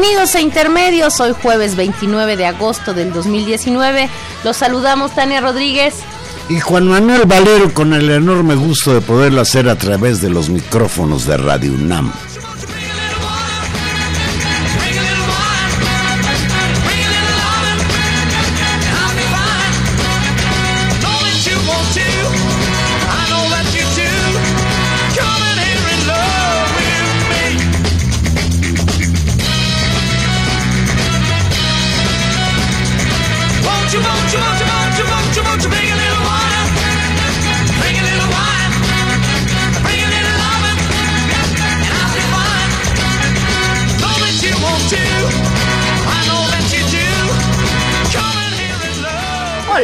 Bienvenidos a Intermedios, hoy jueves 29 de agosto del 2019. Los saludamos Tania Rodríguez. Y Juan Manuel Valero con el enorme gusto de poderlo hacer a través de los micrófonos de Radio UNAM.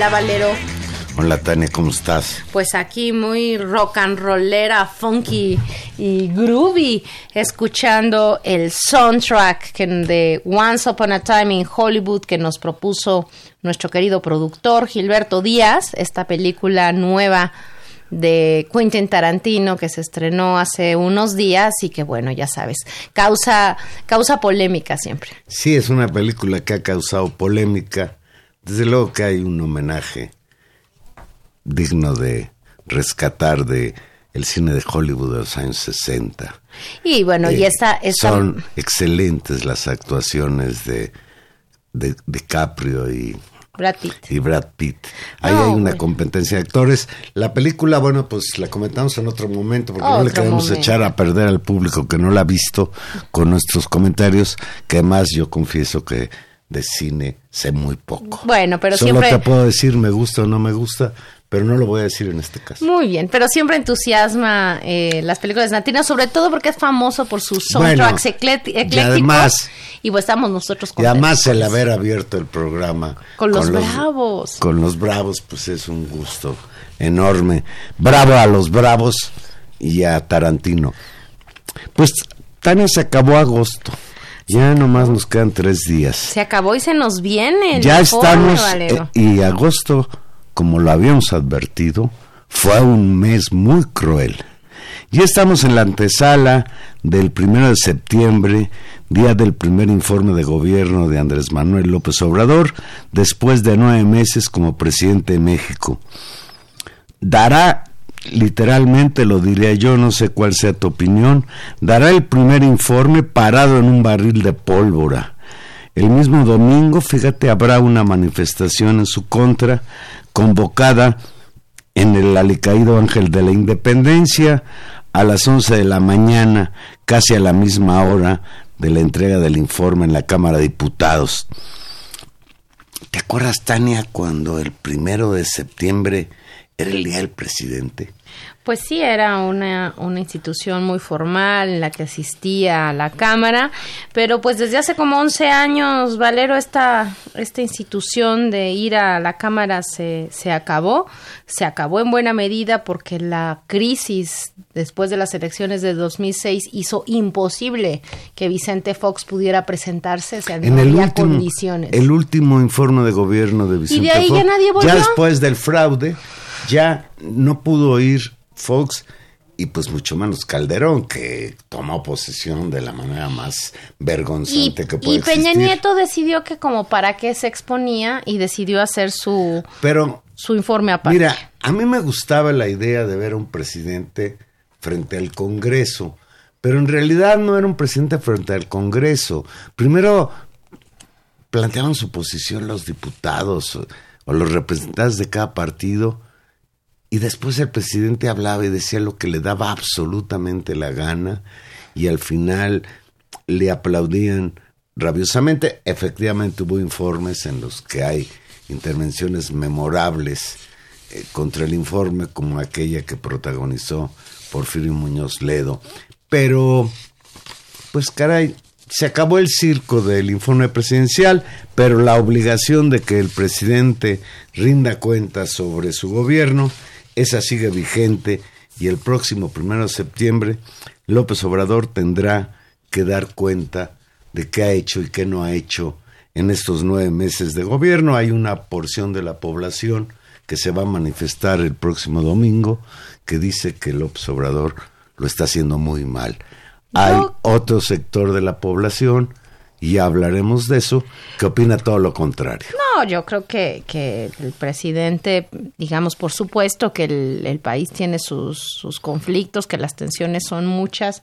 Hola Valero. Hola Tania, ¿cómo estás? Pues aquí muy rock and rollera, funky y groovy, escuchando el soundtrack de Once Upon a Time in Hollywood que nos propuso nuestro querido productor Gilberto Díaz, esta película nueva de Quentin Tarantino que se estrenó hace unos días y que bueno, ya sabes, causa causa polémica siempre. Sí, es una película que ha causado polémica desde luego que hay un homenaje digno de rescatar de el cine de Hollywood de los años 60. Y bueno, y eh, esta, Son excelentes las actuaciones de, de DiCaprio y Brad Pitt. Y Brad Pitt. Ahí hay una competencia de actores. La película, bueno, pues la comentamos en otro momento porque no le queremos echar a perder al público que no la ha visto con nuestros comentarios, que además yo confieso que de cine sé muy poco. Bueno, pero Solo siempre... te puedo decir me gusta o no me gusta, pero no lo voy a decir en este caso. Muy bien, pero siempre entusiasma eh, las películas de Nantino, sobre todo porque es famoso por sus soundtracks eclécticos. Y además... Y pues estamos nosotros con Y además el haber abierto el programa... Con, los, bravos. Con los bravos, pues es un gusto enorme. Bravo a los bravos y a Tarantino. Pues Tania se acabó agosto. Ya nomás nos quedan tres días. Se acabó y se nos viene. ya estamos. Eh, y agosto, como lo habíamos advertido, fue un mes muy cruel. Ya estamos en la antesala del primero de septiembre, día del primer informe de gobierno de Andrés Manuel López Obrador, después de nueve meses como presidente de México. Dará literalmente lo diría yo, no sé cuál sea tu opinión, dará el primer informe parado en un barril de pólvora. El mismo domingo, fíjate, habrá una manifestación en su contra, convocada en el alicaído Ángel de la Independencia a las 11 de la mañana, casi a la misma hora de la entrega del informe en la Cámara de Diputados. ¿Te acuerdas, Tania, cuando el primero de septiembre era el día del presidente? Pues sí, era una, una institución muy formal en la que asistía a la Cámara, pero pues desde hace como 11 años, Valero, esta, esta institución de ir a la Cámara se, se acabó. Se acabó en buena medida porque la crisis después de las elecciones de 2006 hizo imposible que Vicente Fox pudiera presentarse, o sea, no en el había último, condiciones. El último informe de gobierno de Vicente de ahí Fox, ya nadie volvió? después del fraude, ya no pudo ir Fox y pues mucho menos Calderón, que tomó posesión de la manera más Y, vergonzante que puede y Peña existir. Nieto decidió que como para qué se exponía y decidió hacer su, Pero su informe aparte. Mira, a mí me gustaba la idea de ver a un presidente frente al Congreso, pero en realidad no era un presidente frente al Congreso. Primero planteaban su posición los diputados o los representantes de cada partido y después el presidente hablaba y decía lo que le daba absolutamente la gana y al final le aplaudían rabiosamente. Efectivamente hubo informes en los que hay intervenciones memorables eh, contra el informe como aquella que protagonizó Porfirio Muñoz Ledo. Pero, pues caray, se acabó el circo del informe presidencial, pero la obligación de que el presidente rinda cuentas sobre su gobierno, esa sigue vigente y el próximo primero de septiembre López Obrador tendrá que dar cuenta de qué ha hecho y qué no ha hecho en estos nueve meses de gobierno. Hay una porción de la población que se va a manifestar el próximo domingo que dice que López Obrador lo está haciendo muy mal. Hay otro sector de la población, y hablaremos de eso, que opina todo lo contrario. No, yo creo que, que el presidente, digamos, por supuesto que el, el país tiene sus, sus conflictos, que las tensiones son muchas,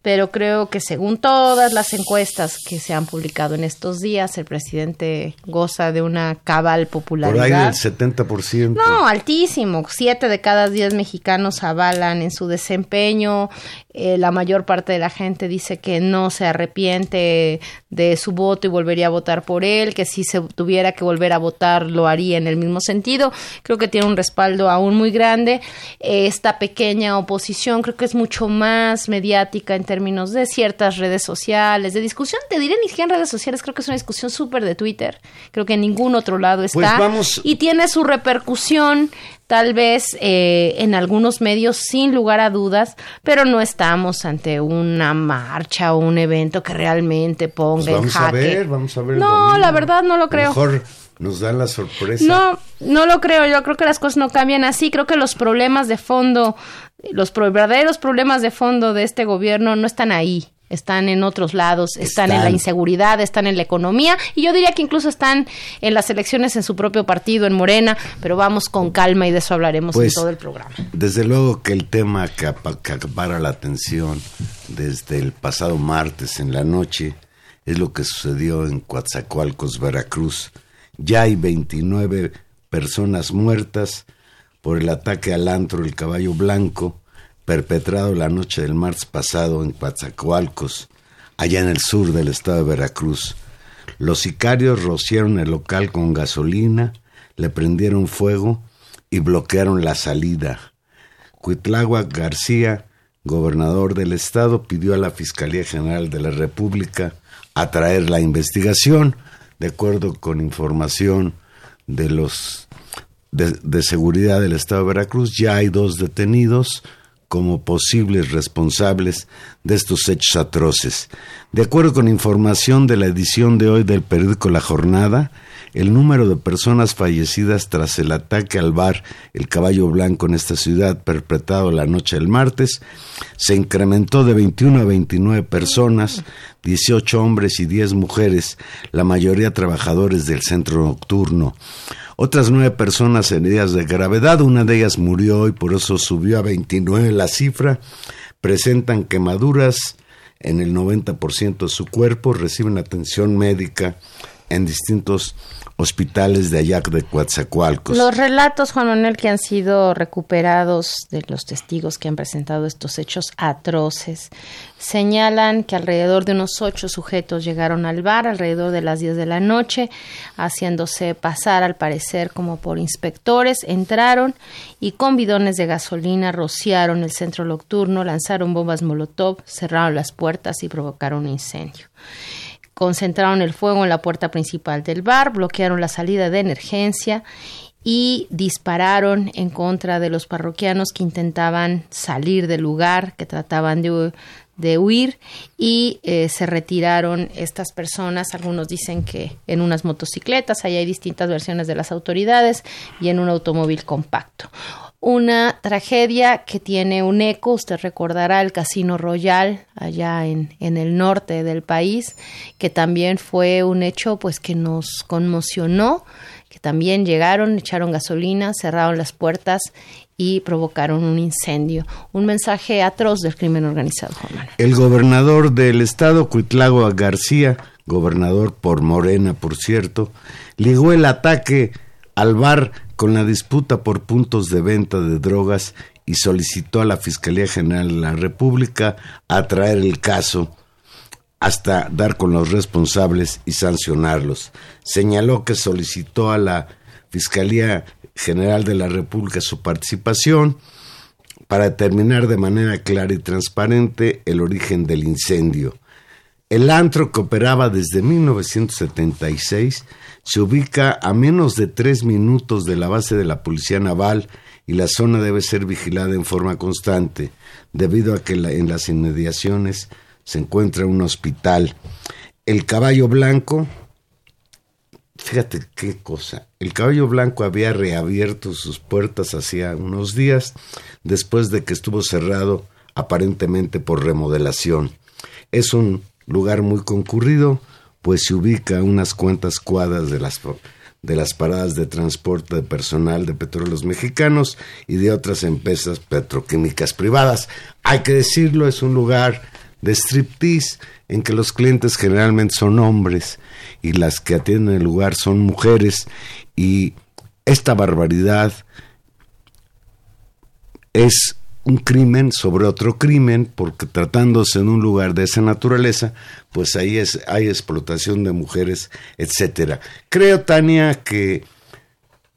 pero creo que según todas las encuestas que se han publicado en estos días, el presidente goza de una cabal Por ahí popularidad. del 70%. No, altísimo. Siete de cada diez mexicanos avalan en su desempeño. Eh, la mayor parte de la gente dice que no se arrepiente de su voto y volvería a votar por él, que si se tuviera que volver a votar lo haría en el mismo sentido. Creo que tiene un respaldo aún muy grande. Eh, esta pequeña oposición creo que es mucho más mediática en términos de ciertas redes sociales, de discusión, te diré ni siquiera en redes sociales, creo que es una discusión súper de Twitter. Creo que en ningún otro lado está. Pues vamos- Y tiene su repercusión tal vez eh, en algunos medios sin lugar a dudas, pero no estamos ante una marcha o un evento que realmente ponga Pues vamos en a ver, vamos a ver. No, la verdad no lo creo. Mejor nos dan la sorpresa. No, no lo creo. Yo creo que las cosas no cambian así. Creo que los problemas de fondo, los pro- verdaderos problemas de fondo de este gobierno no están ahí. Están en otros lados, están, en la inseguridad, están en la economía y yo diría que incluso están en las elecciones en su propio partido, en Morena, pero vamos con calma y de eso hablaremos Pues, en todo el programa. Desde luego que el tema que, que acapara la atención desde el pasado martes en la noche es lo que sucedió en Coatzacoalcos, Veracruz. Ya hay 29 personas muertas por el ataque al antro El Caballo Blanco perpetrado la noche del martes pasado en Coatzacoalcos, allá en el sur del estado de Veracruz. Los sicarios rociaron el local con gasolina, le prendieron fuego y bloquearon la salida. Cuitláhuac García, gobernador del estado, pidió a la Fiscalía General de la República atraer la investigación, de acuerdo con información de los de, de seguridad del estado de Veracruz. Ya hay dos detenidos como posibles responsables de estos hechos atroces. De acuerdo con información de la edición de hoy del periódico La Jornada, el número de personas fallecidas tras el ataque al bar El Caballo Blanco en esta ciudad perpetrado la noche del martes se incrementó de 21 a 29 personas, 18 hombres y 10 mujeres, la mayoría trabajadores del centro nocturno. Otras nueve personas heridas de gravedad, una de ellas murió y por eso subió a 29 la cifra, presentan quemaduras en el 90% de su cuerpo, reciben atención médica en distintos hospitales de Ayac de Coatzacoalcos. Los relatos, Juan Manuel, que han sido recuperados de los testigos que han presentado estos hechos atroces, señalan que alrededor de unos ocho sujetos llegaron al bar alrededor de las diez de la noche, haciéndose pasar al parecer como por inspectores, entraron y con bidones de gasolina rociaron el centro nocturno, lanzaron bombas molotov, cerraron las puertas y provocaron un incendio concentraron el fuego en la puerta principal del bar, bloquearon la salida de emergencia y dispararon en contra de los parroquianos que intentaban salir del lugar, que trataban de, huir y eh, se retiraron estas personas. Algunos dicen que en unas motocicletas, ahí hay distintas versiones de las autoridades y en un automóvil compacto una tragedia que tiene un eco, usted recordará el Casino Royal allá en, en, el norte del país, que también fue un hecho pues que nos conmocionó, que también llegaron, echaron gasolina, cerraron las puertas y provocaron un incendio. Un mensaje atroz del crimen organizado, Juan El gobernador del estado, Cuitlagua García, gobernador por Morena, por cierto, ligó el ataque al bar con la disputa por puntos de venta de drogas y solicitó a la Fiscalía General de la República atraer el caso hasta dar con los responsables y sancionarlos. Señaló que solicitó a la Fiscalía General de la República su participación para determinar de manera clara y transparente el origen del incendio. El antro que operaba desde 1976 se ubica a menos de tres minutos de la base de la Policía Naval y la zona debe ser vigilada en forma constante, debido a que en las inmediaciones se encuentra un hospital. El caballo blanco, fíjate qué cosa, el caballo blanco había reabierto sus puertas hacía unos días, después de que estuvo cerrado aparentemente por remodelación. Es un lugar muy concurrido, pues se ubica unas cuantas cuadras de las, de las paradas de transporte de personal de petróleos mexicanos y de otras empresas petroquímicas privadas. Hay que decirlo, es un lugar de striptease en que los clientes generalmente son hombres y las que atienden el lugar son mujeres y esta barbaridad es un crimen sobre otro crimen, porque tratándose en un lugar de esa naturaleza, pues ahí es, hay explotación de mujeres, etcétera. Creo, Tania, que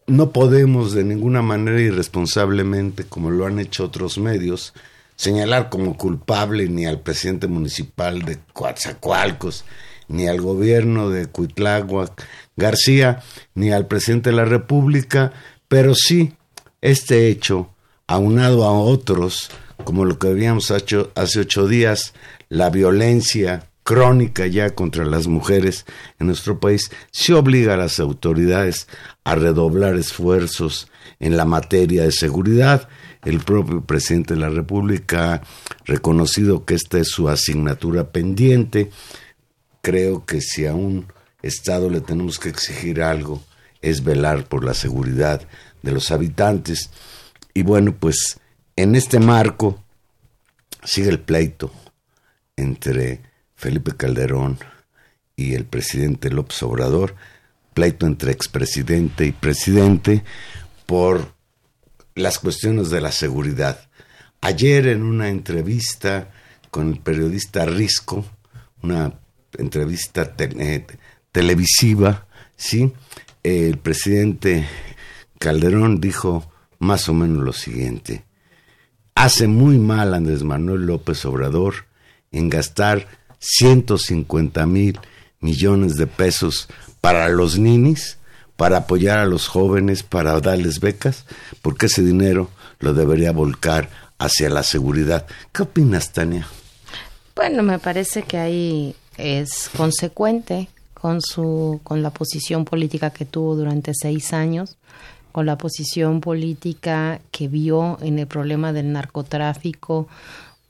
no podemos de ninguna manera irresponsablemente, como lo han hecho otros medios, señalar como culpable ni al presidente municipal de Coatzacoalcos, ni al gobierno de Cuitláhuac García, ni al presidente de la República, pero sí este hecho aunado a otros, como lo que habíamos hecho hace ocho días, la violencia crónica ya contra las mujeres en nuestro país, se obliga a las autoridades a redoblar esfuerzos en la materia de seguridad. El propio presidente de la República ha reconocido que esta es su asignatura pendiente. Creo que si a un Estado le tenemos que exigir algo, es velar por la seguridad de los habitantes. Y bueno, pues en este marco sigue el pleito entre Felipe Calderón y el presidente López Obrador, pleito entre expresidente y presidente por las cuestiones de la seguridad. Ayer en una entrevista con el periodista Risco, una entrevista eh, televisiva, ¿sí? el presidente Calderón dijo más o menos lo siguiente. Hace muy mal Andrés Manuel López Obrador en gastar 150 mil millones de pesos para los ninis, para apoyar a los jóvenes, para darles becas, porque ese dinero lo debería volcar hacia la seguridad. ¿Qué opinas, Tania? Bueno, me parece que ahí es consecuente con su con la posición política que tuvo durante seis años con la posición política que vio en el problema del narcotráfico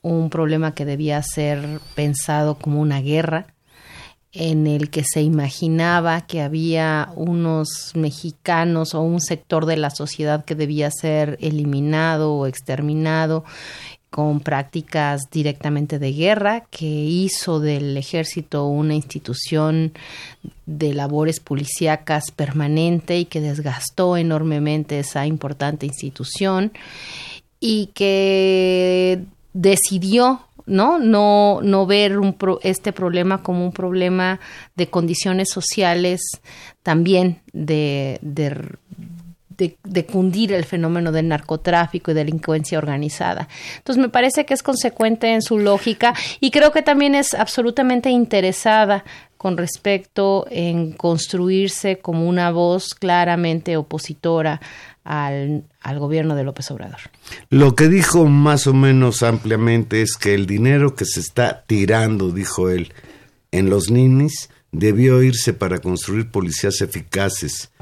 un problema que debía ser pensado como una guerra, en el que se imaginaba que había unos mexicanos o un sector de la sociedad que debía ser eliminado o exterminado, con prácticas directamente de guerra, que hizo del ejército una institución de labores policíacas permanente y que desgastó enormemente esa importante institución y que decidió no no no ver un este problema como un problema de condiciones sociales también de, de cundir el fenómeno del narcotráfico y delincuencia organizada. Entonces me parece que es consecuente en su lógica y creo que también es absolutamente interesada con respecto en construirse como una voz claramente opositora al, al, gobierno de López Obrador. Lo que dijo más o menos ampliamente es que el dinero que se está tirando, dijo él, en los ninis debió irse para construir policías eficaces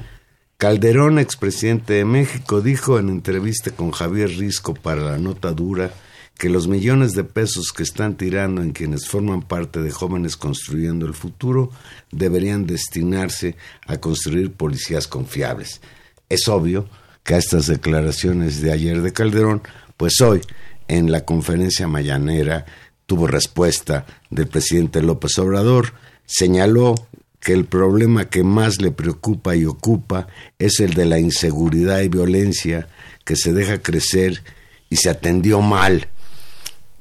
Calderón, expresidente de México, dijo en entrevista con Javier Risco para la nota dura que los millones de pesos que están tirando en quienes forman parte de jóvenes construyendo el futuro deberían destinarse a construir policías confiables. Es obvio que a estas declaraciones de ayer de Calderón, pues hoy, en la conferencia mañanera, tuvo respuesta del presidente López Obrador, señaló que el problema que más le preocupa y ocupa es el de la inseguridad y violencia que se deja crecer y se atendió mal.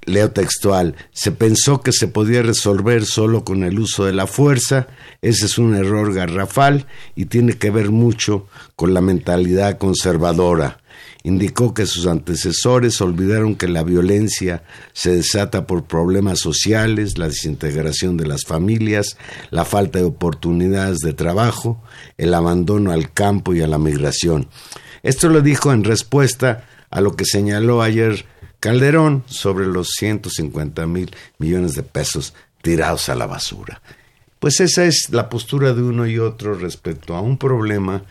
Leo textual, se pensó que se podía resolver solo con el uso de la fuerza, ese es un error garrafal y tiene que ver mucho con la mentalidad conservadora indicó que sus antecesores olvidaron que la violencia se desata por problemas sociales, la desintegración de las familias, la falta de oportunidades de trabajo, el abandono al campo y a la migración. Esto lo dijo en respuesta a lo que señaló ayer Calderón sobre los 150 mil millones de pesos tirados a la basura. Pues esa es la postura de uno y otro respecto a un problema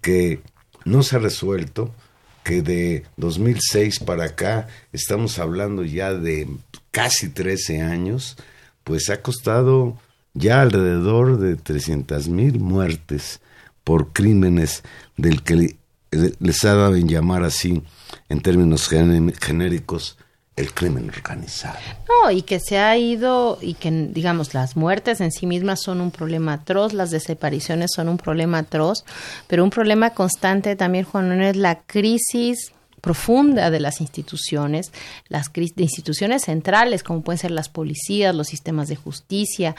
que no se ha resuelto, que de 2006 para acá, estamos hablando ya de casi 13 años, pues ha costado ya alrededor de 300 mil muertes por crímenes del que les ha dado en llamar así, en términos genéricos, el crimen organizado. No, y que se ha ido, y que digamos, las muertes en sí mismas son un problema atroz, las desapariciones son un problema atroz, pero un problema constante también, Juan es la crisis profunda de las instituciones, las de instituciones centrales, como pueden ser las policías, los sistemas de justicia,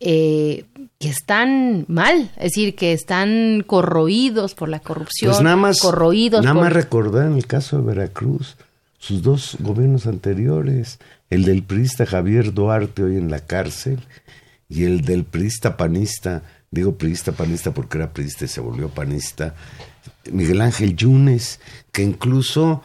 eh, que están mal, es decir, que están corroídos por la corrupción, pues nada más, corroídos. Nada más recordar en el caso de Veracruz, sus dos gobiernos anteriores, el del priista Javier Duarte hoy en la cárcel y el del priista panista, digo priista panista porque era priista y se volvió panista, Miguel Ángel Yunes, que incluso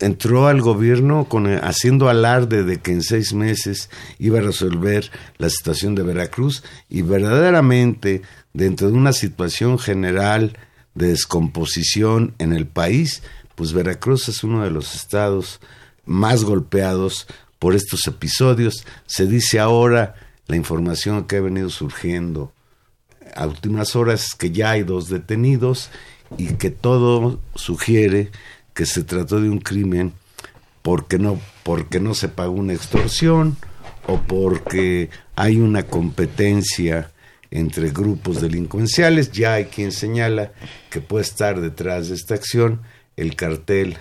entró al gobierno con, haciendo alarde de que en seis meses iba a resolver la situación de Veracruz y verdaderamente dentro de una situación general de descomposición en el país, pues Veracruz es uno de los estados más golpeados por estos episodios. Se dice ahora la información que ha venido surgiendo a últimas horas que ya hay dos detenidos y que todo sugiere que se trató de un crimen porque no porque no se pagó una extorsión o porque hay una competencia entre grupos delincuenciales, ya hay quien señala que puede estar detrás de esta acción el cartel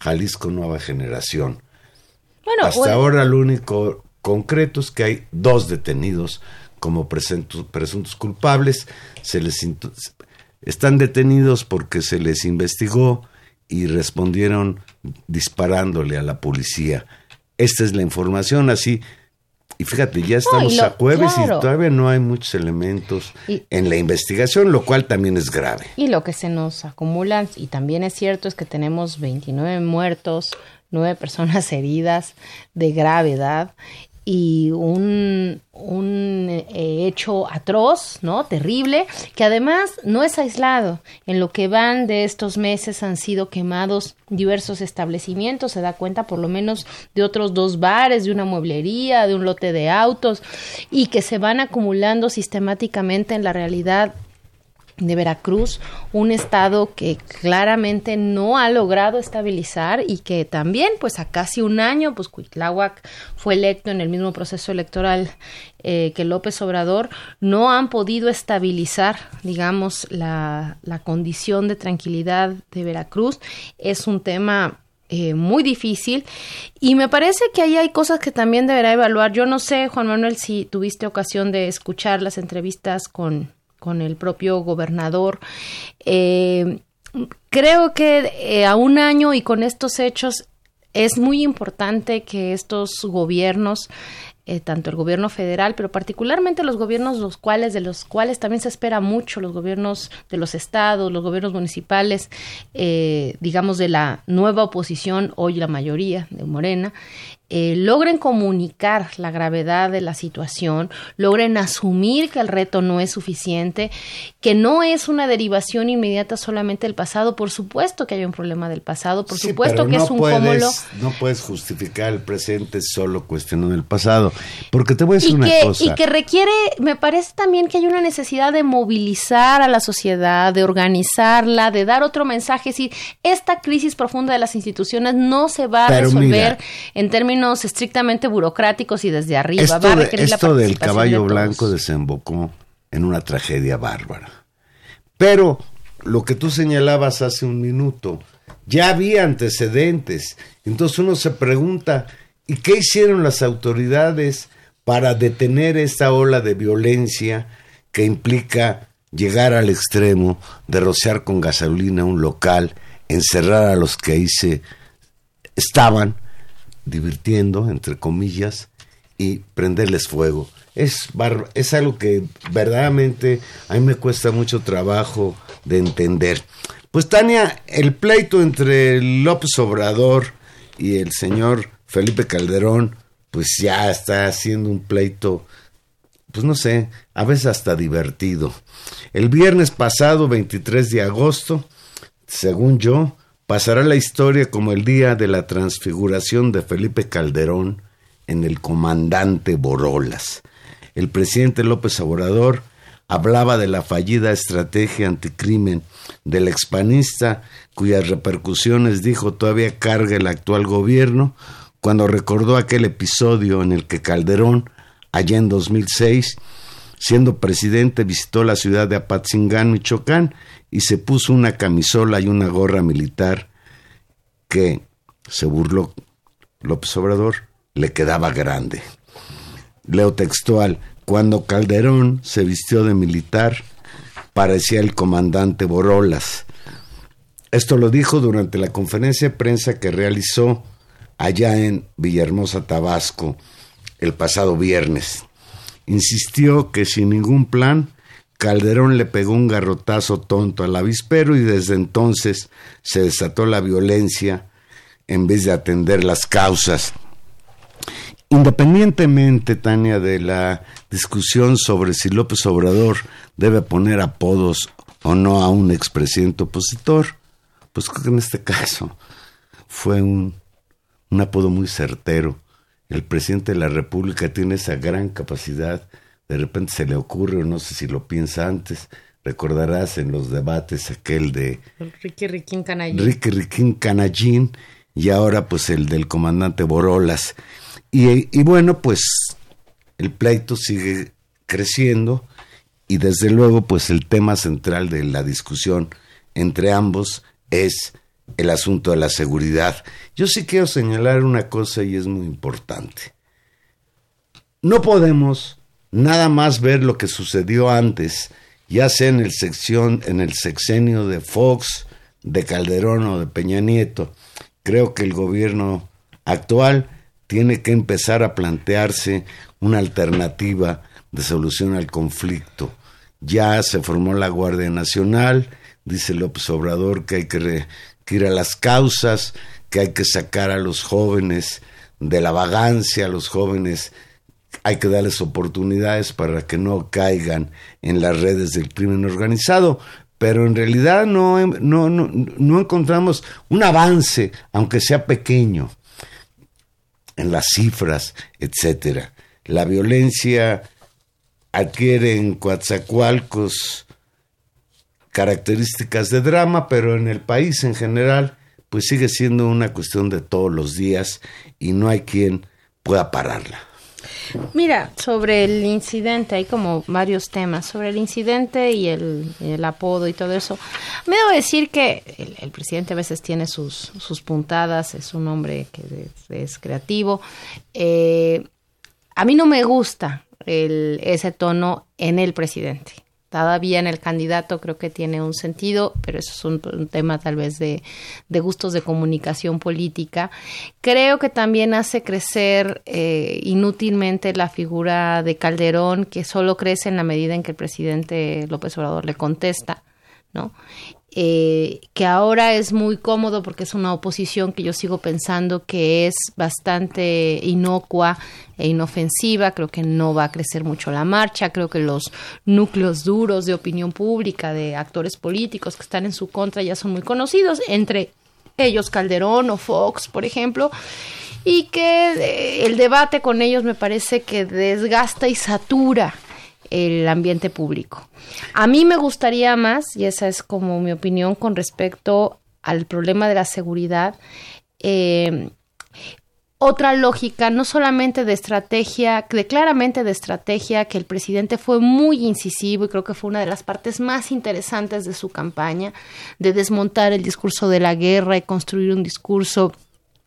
Jalisco Nueva Generación. Bueno, Hasta ahora lo único concreto es que hay dos detenidos como presuntos, presuntos culpables. Se les están detenidos porque se les investigó y respondieron disparándole a la policía. Esta es la información, así y fíjate, ya estamos a jueves y todavía no hay muchos elementos en la investigación, lo cual también es grave. Y lo que se nos acumulan, y también es cierto, es que tenemos 29 muertos, 9 personas heridas de gravedad y un, un eh, hecho atroz, ¿no? Terrible, que además no es aislado. En lo que van de estos meses han sido quemados diversos establecimientos, se da cuenta por lo menos de otros dos bares, de una mueblería, de un lote de autos, y que se van acumulando sistemáticamente en la realidad de Veracruz, un estado que claramente no ha logrado estabilizar y que también, pues a casi un año, pues Cuitláhuac fue electo en el mismo proceso electoral eh, que López Obrador, no han podido estabilizar, digamos, la, la condición de tranquilidad de Veracruz. Es un tema eh, muy difícil y me parece que ahí hay cosas que también deberá evaluar. Yo no sé, Juan Manuel, si tuviste ocasión de escuchar las entrevistas con con el propio gobernador. Eh, creo que eh, a un año y con estos hechos es muy importante que estos gobiernos eh, tanto el gobierno federal, pero particularmente los gobiernos los cuales de los cuales también se espera mucho, los gobiernos de los estados, los gobiernos municipales, digamos de la nueva oposición, hoy la mayoría de Morena, eh, logren comunicar la gravedad de la situación, logren asumir que el reto no es suficiente, que no es una derivación inmediata solamente del pasado, por supuesto que hay un problema del pasado, por supuesto que es un cúmulo. No puedes justificar el presente solo cuestionando el pasado, porque te voy a decir una cosa. Y que requiere, me parece también que hay una necesidad de movilizar a la sociedad, de organizarla, de dar otro mensaje, es decir, esta crisis profunda de las instituciones no se va a resolver en términos estrictamente burocráticos y desde arriba. Esto, esto del caballo blanco desembocó en una tragedia bárbara. Pero lo que tú señalabas hace un minuto, ya había antecedentes. Entonces uno se pregunta, ¿y qué hicieron las autoridades para detener esta ola de violencia que implica llegar al extremo de rociar con gasolina un local, encerrar a los que ahí se estaban divirtiendo, entre comillas, y prenderles fuego. Es, es algo que verdaderamente a mí me cuesta mucho trabajo de entender. Pues Tania, el pleito entre López Obrador y el señor Felipe Calderón, pues ya está haciendo un pleito, pues no sé, a veces hasta divertido. El viernes pasado, 23 de agosto, según yo, pasará la historia como el día de la transfiguración de Felipe Calderón en el comandante Borolas. El presidente López Obrador hablaba de la fallida estrategia anticrimen del expanista cuyas repercusiones dijo todavía carga el actual gobierno cuando recordó aquel episodio en el que Calderón, allá en 2006, siendo presidente, visitó la ciudad de Apatzingán, Michoacán, y se puso una camisola y una gorra militar que, se burló López Obrador, le quedaba grande. Leo textual, cuando Calderón se vistió de militar, parecía el comandante Borolas. Esto lo dijo durante la conferencia de prensa que realizó allá en Villahermosa, Tabasco, el pasado viernes. Insistió que sin ningún plan Calderón le pegó un garrotazo tonto al avispero y desde entonces se desató la violencia en vez de atender las causas. Independientemente, Tania, de la discusión sobre si López Obrador debe poner apodos o no a un expresidente opositor, pues creo que en este caso fue un, un apodo muy certero. El presidente de la República tiene esa gran capacidad de repente se le ocurre, o no sé si lo piensa antes, recordarás en los debates aquel de Ricky Riquín Canallín. Ricky Riquín Canallín y ahora pues el del comandante Borolas. Y, y bueno, pues el pleito sigue creciendo y desde luego pues el tema central de la discusión entre ambos es el asunto de la seguridad. Yo sí quiero señalar una cosa y es muy importante. No podemos nada más ver lo que sucedió antes, ya sea en el, sección, en el sexenio de Fox, de Calderón o de Peña Nieto. Creo que el gobierno actual tiene que empezar a plantearse una alternativa de solución al conflicto. Ya se formó la Guardia Nacional, dice López Obrador que hay que, que ir a las causas, que hay que sacar a los jóvenes de la vagancia, a los jóvenes hay que darles oportunidades para que no caigan en las redes del crimen organizado, pero en realidad no, no, no, encontramos un avance, aunque sea pequeño, en las cifras, etcétera. La violencia adquiere en Coatzacoalcos características de drama, pero en el país en general, pues sigue siendo una cuestión de todos los días y no hay quien pueda pararla. Mira, sobre el incidente, hay como varios temas. Sobre el incidente y el, apodo y todo eso. Me debo decir que el, presidente a veces tiene sus, sus puntadas, es un hombre que es, creativo. Eh, a mí no me gusta el, ese tono en el presidente. Todavía en el candidato creo que tiene un sentido, pero eso es un, tema tal vez de, de, gustos de comunicación política. Creo que también hace crecer eh, inútilmente la figura de Calderón, que solo crece en la medida en que el presidente López Obrador le contesta. ¿no? Eh, que ahora es muy cómodo porque es una oposición que yo sigo pensando que es bastante inocua e inofensiva, creo que no va a crecer mucho la marcha, creo que los núcleos duros de opinión pública, de actores políticos que están en su contra ya son muy conocidos, entre ellos Calderón o Fox, por ejemplo, y que eh, el debate con ellos me parece que desgasta y satura el ambiente público. A mí me gustaría más, y esa es como mi opinión con respecto al problema de la seguridad, eh, otra lógica, no solamente de estrategia, de claramente de estrategia, que el presidente fue muy incisivo y creo que fue una de las partes más interesantes de su campaña, de desmontar el discurso de la guerra y construir un discurso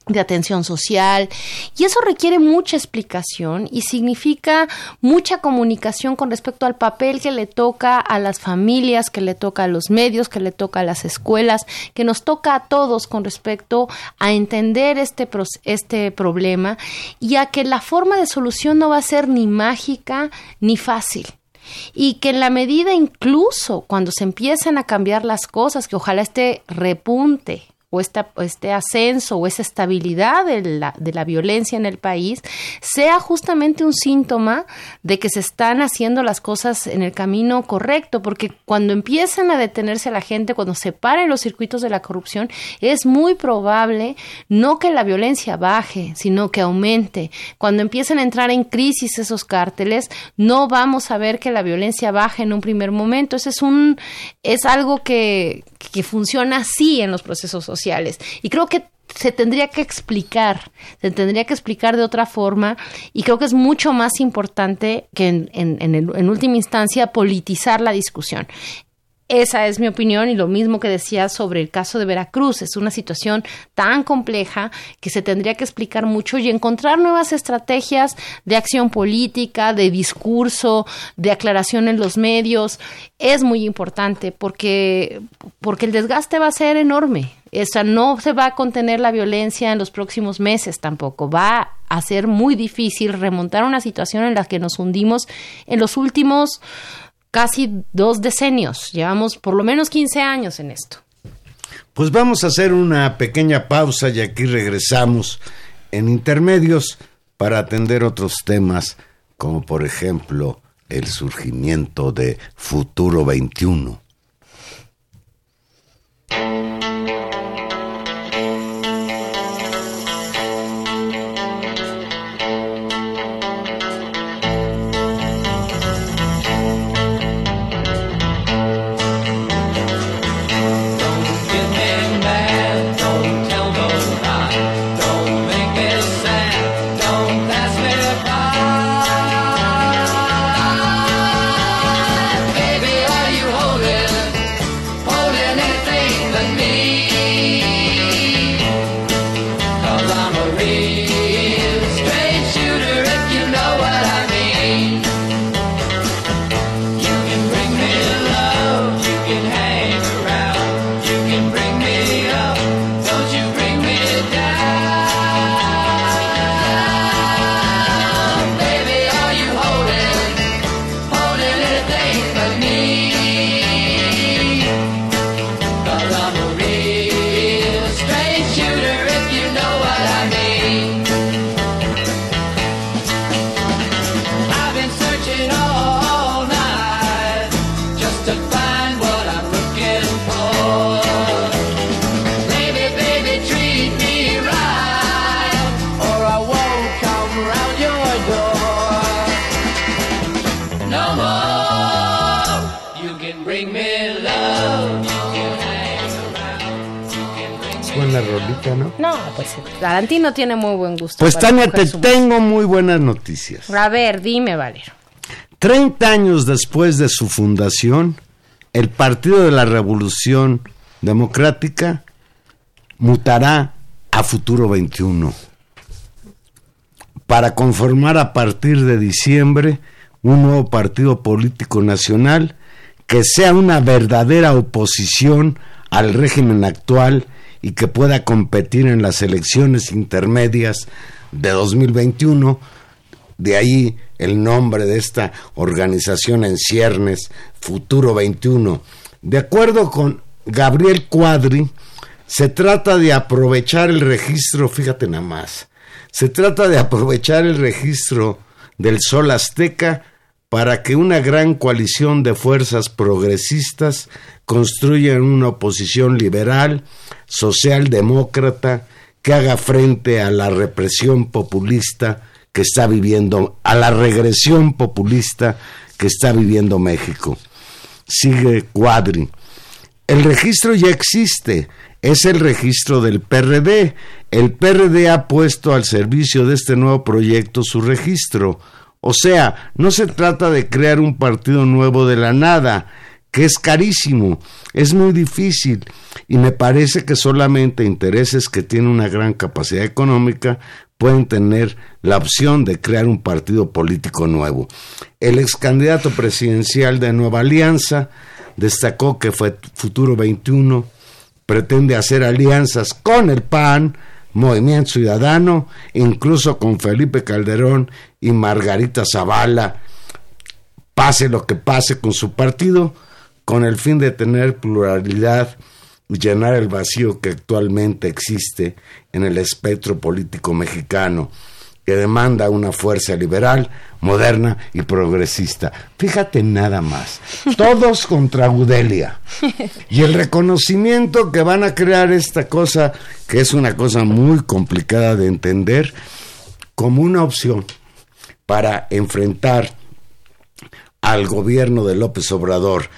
de atención social y eso requiere mucha explicación y significa mucha comunicación con respecto al papel que le toca a las familias, que le toca a los medios, que le toca a las escuelas, que nos toca a todos con respecto a entender este, este problema y a que la forma de solución no va a ser ni mágica ni fácil. Y que en la medida incluso cuando se empiezan a cambiar las cosas, que ojalá este repunte o este ascenso o esa estabilidad de la, de la violencia en el país sea justamente un síntoma de que se están haciendo las cosas en el camino correcto, porque cuando empiezan a detenerse la gente, cuando se paren los circuitos de la corrupción, es muy probable no que la violencia baje, sino que aumente. Cuando empiecen a entrar en crisis esos cárteles, no vamos a ver que la violencia baje en un primer momento. Ese es un es algo que, que funciona así en los procesos sociales. Y creo que se tendría que explicar, se tendría que explicar de otra forma y creo que es mucho más importante que en, en, en última instancia politizar la discusión. Esa es mi opinión y lo mismo que decía sobre el caso de Veracruz. Es una situación tan compleja que se tendría que explicar mucho y encontrar nuevas estrategias de acción política, de discurso, de aclaración en los medios. Es muy importante porque, porque el desgaste va a ser enorme. O no se va a contener la violencia en los próximos meses tampoco. Va a ser muy difícil remontar una situación en la que nos hundimos en los últimos casi dos decenios, llevamos por lo menos 15 años en esto. Pues vamos a hacer una pequeña pausa y aquí regresamos en intermedios para atender otros temas como por ejemplo el surgimiento de Futuro 21. ¿No? No, pues Tarantino tiene muy buen gusto. Pues Tania, te tengo muy buenas noticias. A ver, dime, Valero. 30 años después de su fundación, el Partido de la Revolución Democrática mutará a Futuro 21 para conformar a partir de diciembre un nuevo partido político nacional que sea una verdadera oposición al régimen actual y que pueda competir en las elecciones intermedias de 2021 de ahí el nombre de esta organización en ciernes, Futuro 21. De acuerdo con Gabriel Cuadri, se trata de aprovechar el registro, fíjate nada más, se trata de aprovechar el registro del Sol Azteca para que una gran coalición de fuerzas progresistas construyan una oposición liberal, socialdemócrata, que haga frente a la represión populista que está viviendo, a la regresión populista que está viviendo México. Sigue Cuadri. El registro ya existe, es el registro del PRD. El PRD ha puesto al servicio de este nuevo proyecto su registro. O sea, no se trata de crear un partido nuevo de la nada, que es carísimo, es muy difícil y me parece que solamente intereses que tienen una gran capacidad económica pueden tener la opción de crear un partido político nuevo. El ex candidato presidencial de Nueva Alianza destacó que fue Futuro 21 pretende hacer alianzas con el PAN, Movimiento Ciudadano, incluso con Felipe Calderón y Margarita Zavala, pase lo que pase con su partido, con el fin de tener pluralidad y llenar el vacío que actualmente existe en el espectro político mexicano, que demanda una fuerza liberal, moderna y progresista. Fíjate nada más, todos contra Gudelia. Y el reconocimiento que van a crear esta cosa, que es una cosa muy complicada de entender, como una opción para enfrentar al gobierno de López Obrador.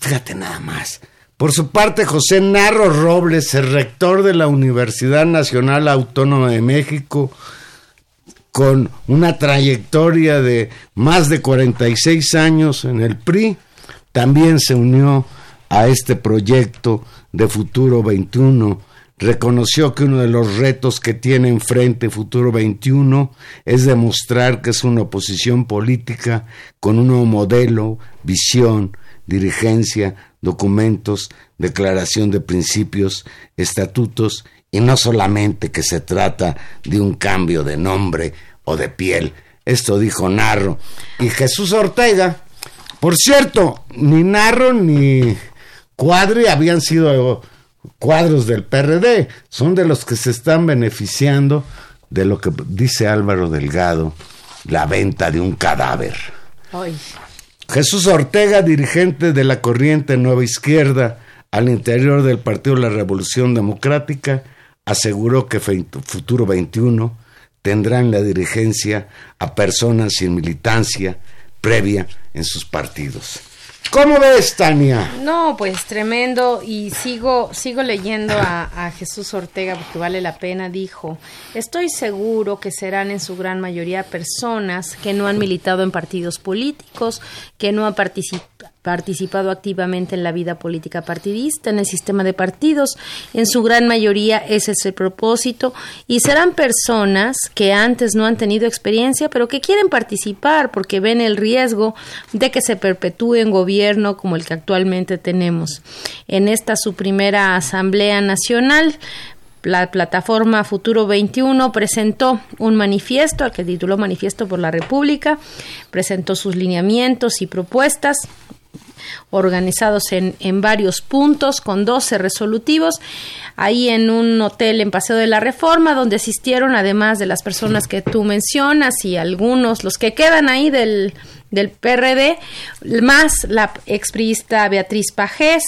Fíjate nada más. Por su parte, José Narro Robles, el rector de la Universidad Nacional Autónoma de México, con una trayectoria de más de 46 años en el PRI, también se unió a este proyecto de Futuro 21. Reconoció que uno de los retos que tiene enfrente Futuro 21 es demostrar que es una oposición política con un nuevo modelo, visión, dirigencia, documentos, declaración de principios, estatutos y no solamente que se trata de un cambio de nombre o de piel. Esto dijo Narro. Y Jesús Ortega, por cierto, ni Narro ni Cuadri habían sido cuadros del PRD, son de los que se están beneficiando de lo que dice Álvaro Delgado, la venta de un cadáver. Ay. Jesús Ortega, dirigente de la corriente Nueva Izquierda al interior del Partido de la Revolución Democrática, aseguró que Futuro 21 tendrá en la dirigencia a personas sin militancia previa en sus partidos. ¿Cómo ves, Tania? No, pues tremendo. Y sigo, sigo leyendo a, a Jesús Ortega porque vale la pena. Dijo, estoy seguro que serán en su gran mayoría personas que no han militado en partidos políticos, que no han particip- participado activamente en la vida política partidista, en el sistema de partidos. En su gran mayoría ese es el propósito. Y serán personas que antes no han tenido experiencia, pero que quieren participar porque ven el riesgo de que se perpetúe un gobierno como el que actualmente tenemos. En esta su primera Asamblea Nacional, la plataforma Futuro 21 presentó un manifiesto al que tituló Manifiesto por la República, presentó sus lineamientos y propuestas organizados en, en, varios puntos con 12 resolutivos, ahí en un hotel en Paseo de la Reforma, donde asistieron además de las personas que tú mencionas y algunos, los que quedan ahí del, del PRD, más la expriista Beatriz Pajés,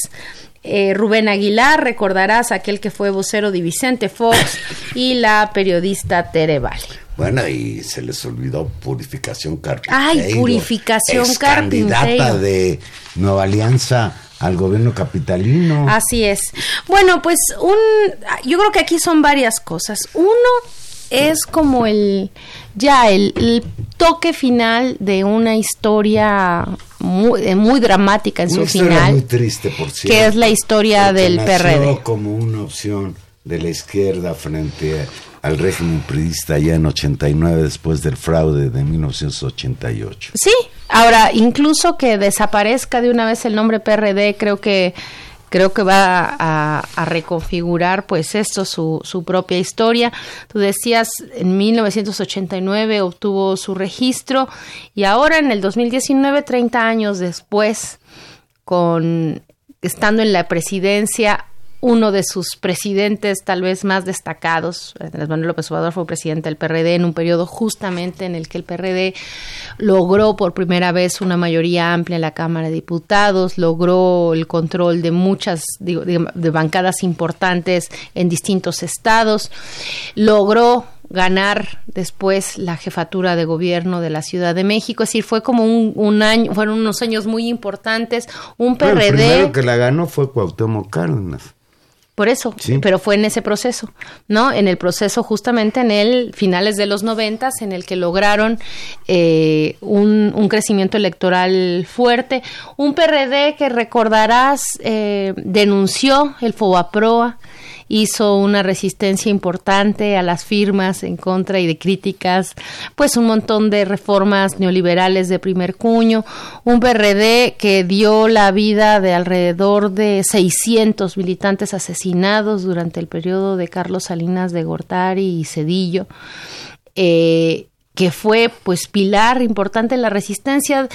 eh, Rubén Aguilar, recordarás aquel que fue vocero de Vicente Fox y la periodista Tere Vale. Bueno, y se les olvidó Purificación Carpintero. Ay, Purificación candidata Carpintero. de Nueva Alianza al gobierno capitalino. Así es. Bueno, pues un, yo creo que aquí son varias cosas. Uno es como el ya el, toque final de una historia muy, eh, muy dramática en su final. Muy triste, por cierto. Que es la historia del PRD. como una opción de la izquierda frente al régimen priista ya en 89 después del fraude de 1988. Sí, ahora incluso que desaparezca de una vez el nombre PRD, creo que creo que va a, reconfigurar pues esto, su, su, propia historia. Tú decías, en 1989 obtuvo su registro y ahora en el 2019, 30 años después, con estando en la presidencia, uno de sus presidentes tal vez más destacados, Andrés Manuel López Obrador fue presidente del PRD en un periodo justamente en el que el PRD logró por primera vez una mayoría amplia en la Cámara de Diputados, logró el control de muchas de bancadas importantes en distintos estados, logró ganar después la jefatura de gobierno de la Ciudad de México. Es decir, fue como un, año, fueron unos años muy importantes. Un PRD. el primero que la ganó fue Cuauhtémoc Cárdenas. Por eso, pero fue en ese proceso, ¿no? En el proceso justamente en el finales de los noventas, en el que lograron eh, un, un, crecimiento electoral fuerte. Un PRD que recordarás eh, denunció el FOBAPROA, hizo una resistencia importante a las firmas en contra y de críticas, pues un montón de reformas neoliberales de primer cuño, un PRD que dio la vida de alrededor de 600 militantes asesinados durante el periodo de Carlos Salinas de Gortari y Cedillo. Eh, que fue pues pilar importante en la resistencia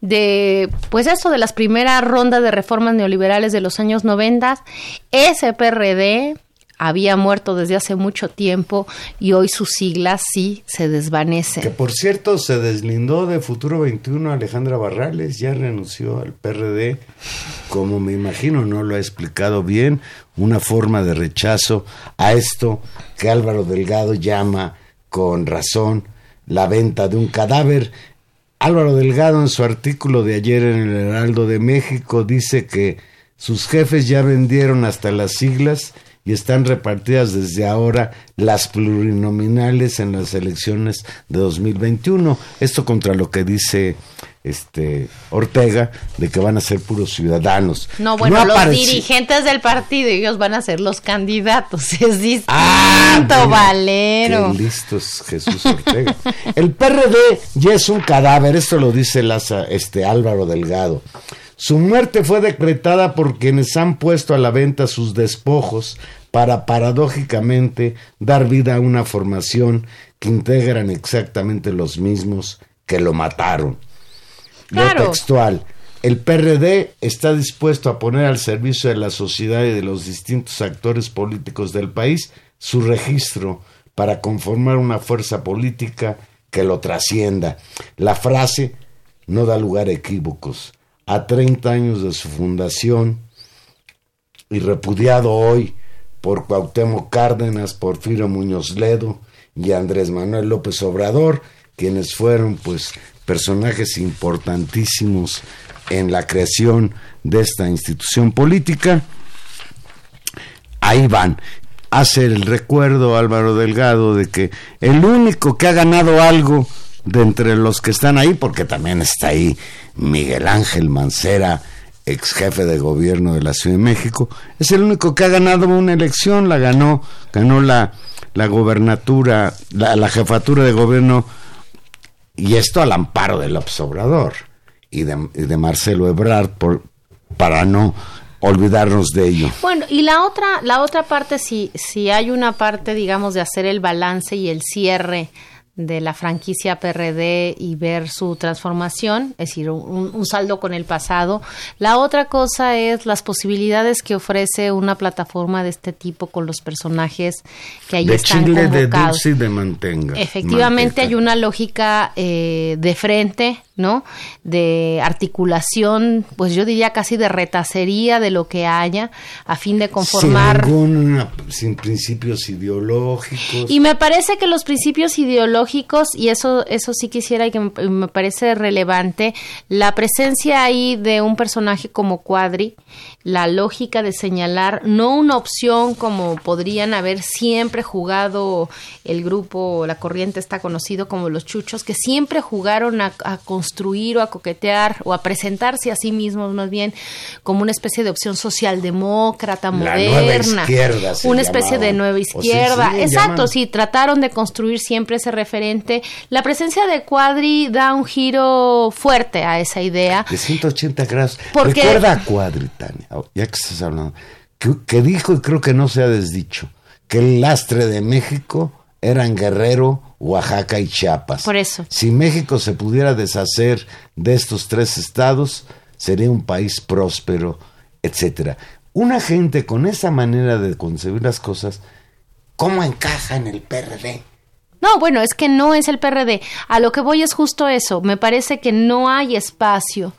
de pues eso de las primeras rondas de reformas neoliberales de los años 90 ese PRD había muerto desde hace mucho tiempo y hoy sus siglas sí se desvanecen. Que por cierto se deslindó de Futuro 21 Alejandra Barrales, ya renunció al PRD, como me imagino no lo ha explicado bien, una forma de rechazo a esto que Álvaro Delgado llama con razón la venta de un cadáver. Álvaro Delgado en su artículo de ayer en el Heraldo de México dice que sus jefes ya vendieron hasta las siglas y están repartidas desde ahora las plurinominales en las elecciones de 2021. Esto contra lo que dice este Ortega de que van a ser puros ciudadanos. No, bueno, los dirigentes del partido ellos van a ser los candidatos. Es distinto, ah, Valero. Qué listos Jesús Ortega. El PRD ya es un cadáver, esto lo dice Laza, este Álvaro Delgado. Su muerte fue decretada por quienes han puesto a la venta sus despojos para paradójicamente dar vida a una formación que integran exactamente los mismos que lo mataron. Lo textual. El PRD está dispuesto a poner al servicio de la sociedad y de los distintos actores políticos del país su registro para conformar una fuerza política que lo trascienda. La frase no da lugar a equívocos a 30 años de su fundación y repudiado hoy por Cuauhtémoc Cárdenas, Porfirio Muñoz Ledo y Andrés Manuel López Obrador, quienes fueron pues personajes importantísimos en la creación de esta institución política. Ahí van. Hace el recuerdo Álvaro Delgado de que el único que ha ganado algo de entre los que están ahí, porque también está ahí Miguel Ángel Mancera, ex jefe de gobierno de la Ciudad de México, es el único que ha ganado una elección, la ganó, ganó la, la gobernatura, la, jefatura de gobierno, y esto al amparo del Obrador y de, de Marcelo Ebrard, por, para no olvidarnos de ello. Bueno, y la otra, la otra parte, si, si hay una parte, digamos, de hacer el balance y el cierre de la franquicia PRD y ver su transformación, es decir, un, saldo con el pasado. La otra cosa es las posibilidades que ofrece una plataforma de este tipo con los personajes que ahí están convocados. De de Mantenga. Efectivamente hay una lógica eh, de frente ¿no? De articulación, pues yo diría casi de retacería de lo que haya, a fin de conformar. Sin, sin principios ideológicos. Y me parece que los principios ideológicos y eso eso sí quisiera y que me, parece relevante la presencia ahí de un personaje como Cuadri, la lógica de señalar no una opción como podrían haber siempre jugado el grupo, la corriente está conocido como los chuchos, que siempre jugaron a, construir o a coquetear o a presentarse a sí mismos más bien como una especie de opción socialdemócrata moderna, una especie de nueva izquierda, exacto, sí, trataron de construir siempre ese referente. La presencia de Cuadri da un giro fuerte a esa idea. De 180 grados. Recuerda a Cuadri, Tania, ya que estás hablando, que, dijo, y creo que no se ha desdicho, que el lastre de México eran Guerrero, Oaxaca y Chiapas. Por eso. Si México se pudiera deshacer de estos tres estados, sería un país próspero, etcétera. Una gente con esa manera de concebir las cosas ¿Cómo encaja en el PRD? No, bueno, es que no es el PRD. A lo que voy es justo eso. Me parece que no hay espacio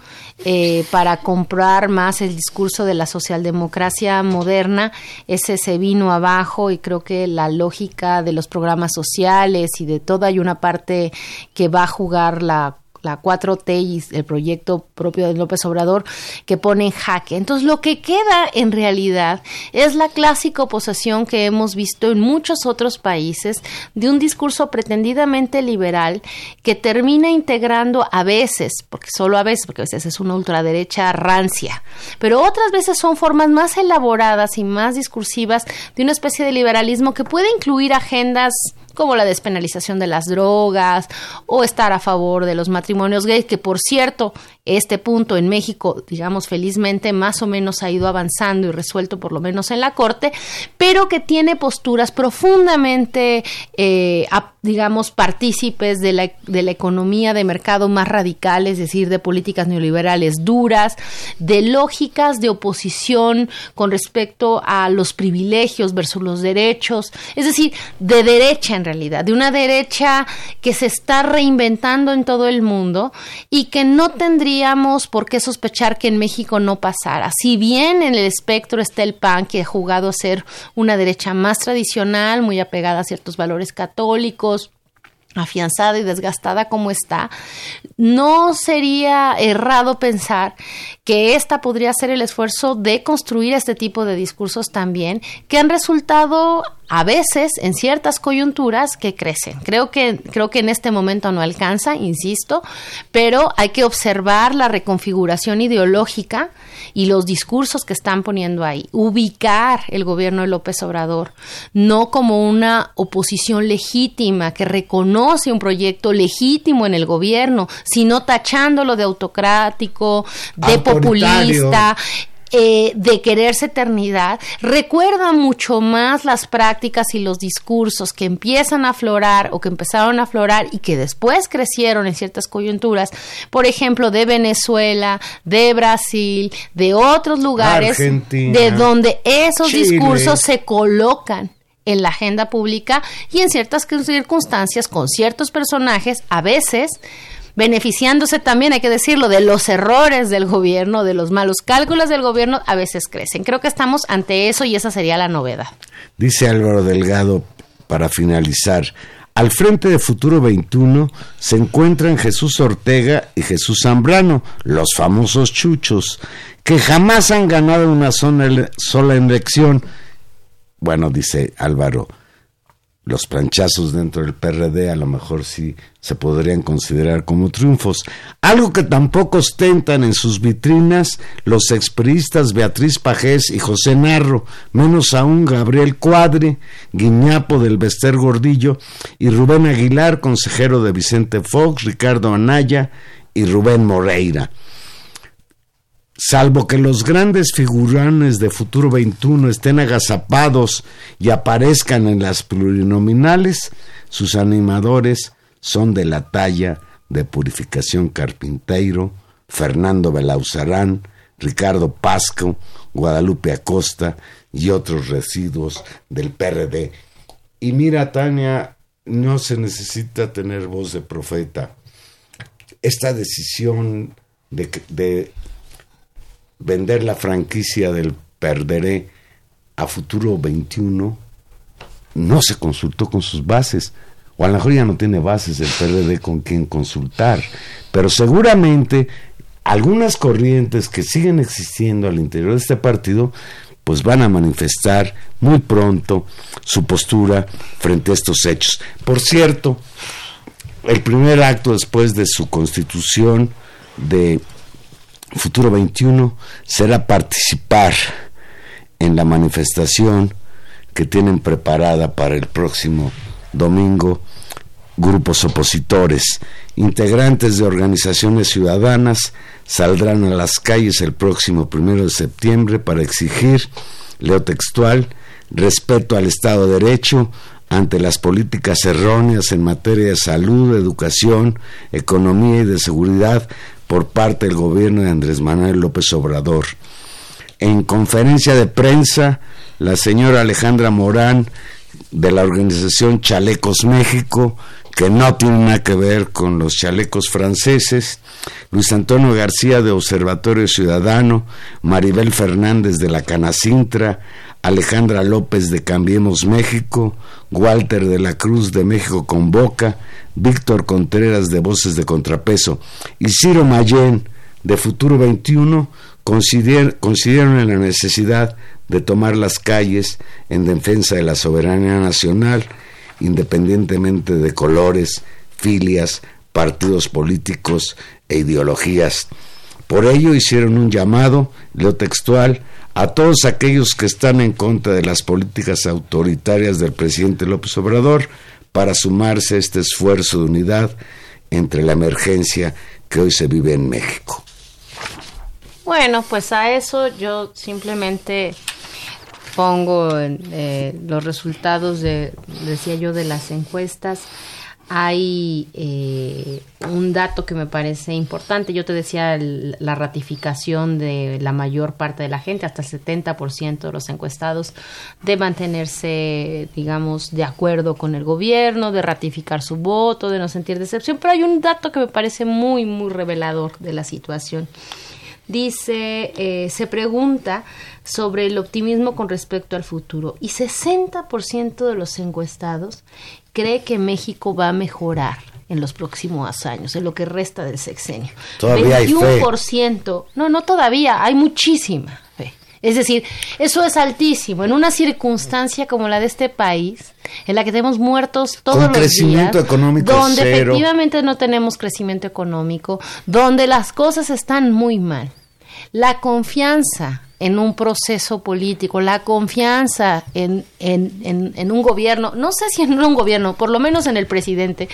eh, para comprar más el discurso de la socialdemocracia moderna. Ese se vino abajo y creo que la lógica de los programas sociales y de toda hay una parte que va a jugar la la 4T y el proyecto propio de López Obrador que pone en jaque. Entonces lo que queda en realidad es la clásica oposición que hemos visto en muchos otros países de un discurso pretendidamente liberal que termina integrando a veces, porque solo a veces, porque a veces es una ultraderecha rancia, pero otras veces son formas más elaboradas y más discursivas de una especie de liberalismo que puede incluir agendas como la despenalización de las drogas o estar a favor de los matrimonios gays, que por cierto, este punto en México, digamos, felizmente más o menos ha ido avanzando y resuelto por lo menos en la Corte, pero que tiene posturas profundamente, eh, digamos, partícipes de la, de la economía de mercado más radical, es decir, de políticas neoliberales duras, de lógicas de oposición con respecto a los privilegios versus los derechos, es decir, de derecha en realidad, de una derecha que se está reinventando en todo el mundo y que no tendría por qué sospechar que en México no pasara. Si bien en el espectro está el PAN, que ha jugado a ser una derecha más tradicional, muy apegada a ciertos valores católicos, afianzada y desgastada como está, no sería errado pensar que esta podría ser el esfuerzo de construir este tipo de discursos también, que han resultado a veces en ciertas coyunturas que crecen. Creo que, creo que en este momento no alcanza, insisto, pero hay que observar la reconfiguración ideológica y los discursos que están poniendo ahí. Ubicar el gobierno de López Obrador no como una oposición legítima que reconoce un proyecto legítimo en el gobierno, sino tachándolo de autocrático, de populista eh, de quererse eternidad, recuerda mucho más las prácticas y los discursos que empiezan a aflorar o que empezaron a aflorar y que después crecieron en ciertas coyunturas, por ejemplo, de Venezuela, de Brasil, de otros lugares, de donde esos discursos se colocan en la agenda pública y en ciertas circunstancias con ciertos personajes, a veces beneficiándose también, hay que decirlo, de los errores del gobierno, de los malos cálculos del gobierno, a veces crecen. Creo que estamos ante eso y esa sería la novedad. Dice Álvaro Delgado, para finalizar, al frente de Futuro 21 se encuentran Jesús Ortega y Jesús Zambrano, los famosos chuchos, que jamás han ganado una sola elección. Bueno, dice Álvaro, los planchazos dentro del PRD a lo mejor sí se podrían considerar como triunfos. Algo que tampoco ostentan en sus vitrinas los expriistas Beatriz Pajés y José Narro, menos aún Gabriel Cuadre, guiñapo del Bester Gordillo, y Rubén Aguilar, consejero de Vicente Fox, Ricardo Anaya y Rubén Moreira. Salvo que los grandes figurones de Futuro 21 estén agazapados y aparezcan en las plurinominales, sus animadores son de la talla de Purificación Carpinteiro, Fernando Belauzarán, Ricardo Pasco, Guadalupe Acosta y otros residuos del PRD. Y mira, Tania, no se necesita tener voz de profeta. Esta decisión de, de vender la franquicia del Perderé a Futuro 21 no se consultó con sus bases. o a lo mejor ya no tiene bases el PRD con quien consultar, pero seguramente algunas corrientes que siguen existiendo al interior de este partido pues van a manifestar muy pronto su postura frente a estos hechos. Por cierto, el primer acto después de su constitución de Futuro 21 será participar en la manifestación que tienen preparada para el próximo domingo grupos opositores, integrantes de organizaciones ciudadanas saldrán a las calles el próximo primero de septiembre para exigir, leo textual, respeto al Estado de Derecho ante las políticas erróneas en materia de salud, educación, economía y de seguridad por parte del gobierno de Andrés Manuel López Obrador. En conferencia de prensa, la señora Alejandra Morán de la organización Chalecos México que no tiene nada que ver con los chalecos franceses, Luis Antonio García de Observatorio Ciudadano, Maribel Fernández de la Canacintra, Alejandra López de Cambiemos México, Walter de la Cruz de México Convoca, Víctor Contreras de Voces de Contrapeso y Ciro Mayén de Futuro 21 consideran la necesidad de tomar las calles en defensa de la soberanía nacional independientemente de colores, filias, partidos políticos e ideologías. Por ello hicieron un llamado, leo textual, a todos aquellos que están en contra de las políticas autoritarias del presidente López Obrador para sumarse a este esfuerzo de unidad entre la emergencia que hoy se vive en México. Bueno, pues a eso yo simplemente pongo eh, los resultados de, decía yo, de las encuestas, hay eh, un dato que me parece importante. Yo te decía la ratificación de la mayor parte de la gente, hasta el 70% de los encuestados, de mantenerse, digamos, de acuerdo con el gobierno, de ratificar su voto, de no sentir decepción. Pero hay un dato que me parece muy, muy revelador de la situación. Dice, eh, se pregunta sobre el optimismo con respecto al futuro y 60% de los encuestados cree que México va a mejorar en los próximos años, en lo que resta del sexenio. Todavía 21%, no, no todavía, hay muchísima fe. Es decir, eso es altísimo. En una circunstancia como la de este país, en la que tenemos muertos todos los crecimiento económico donde efectivamente no tenemos crecimiento económico, donde las cosas están muy mal. La confianza en un proceso político, la confianza en, en, en, un gobierno, no sé si en un gobierno, por lo menos en el presidente,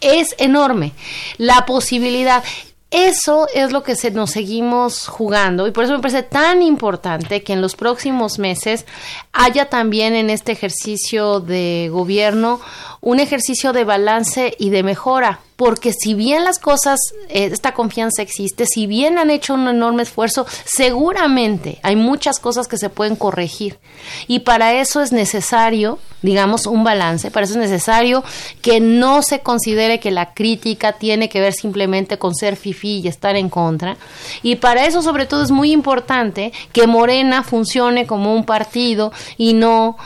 es enorme. La posibilidad, eso es lo que se, nos seguimos jugando y por eso me parece tan importante que en los próximos meses haya también en este ejercicio de gobierno un ejercicio de balance y de mejora, porque si bien las cosas, eh, esta confianza existe, si bien han hecho un enorme esfuerzo, seguramente hay muchas cosas que se pueden corregir. Y para eso es necesario, digamos, un balance, para eso es necesario que no se considere que la crítica tiene que ver simplemente con ser fifí y estar en contra. Y para eso, sobre todo, es muy importante que Morena funcione como un partido y no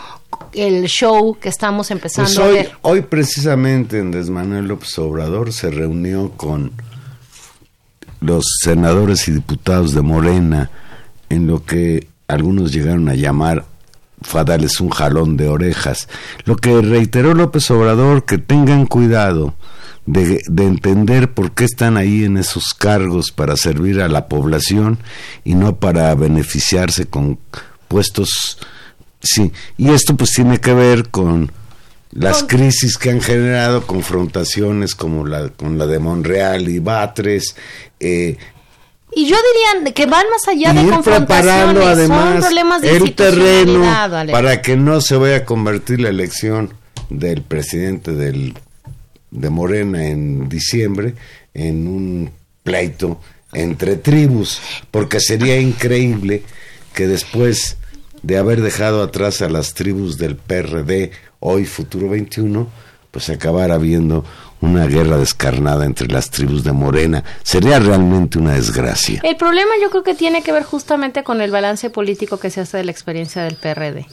el show que estamos empezando pues hoy, a ver. Hoy precisamente Andrés Manuel López Obrador se reunió con los senadores y diputados de Morena en lo que algunos llegaron a llamar fadales un jalón de orejas. Lo que reiteró López Obrador, que tengan cuidado de, de, entender por qué están ahí en esos cargos para servir a la población y no para beneficiarse con puestos Sí, y esto pues tiene que ver con las crisis que han generado confrontaciones como la con la de Monreal y Batres eh, y yo diría que van más allá de confrontaciones, además son problemas de el terreno para que no se vaya a convertir la elección del presidente del de Morena en diciembre en un pleito entre tribus, porque sería increíble que después de haber dejado atrás a las tribus del PRD, hoy Futuro 21, pues acabara viendo una guerra descarnada entre las tribus de Morena. Sería realmente una desgracia. El problema yo creo que tiene que ver justamente con el balance político que se hace de la experiencia del PRD.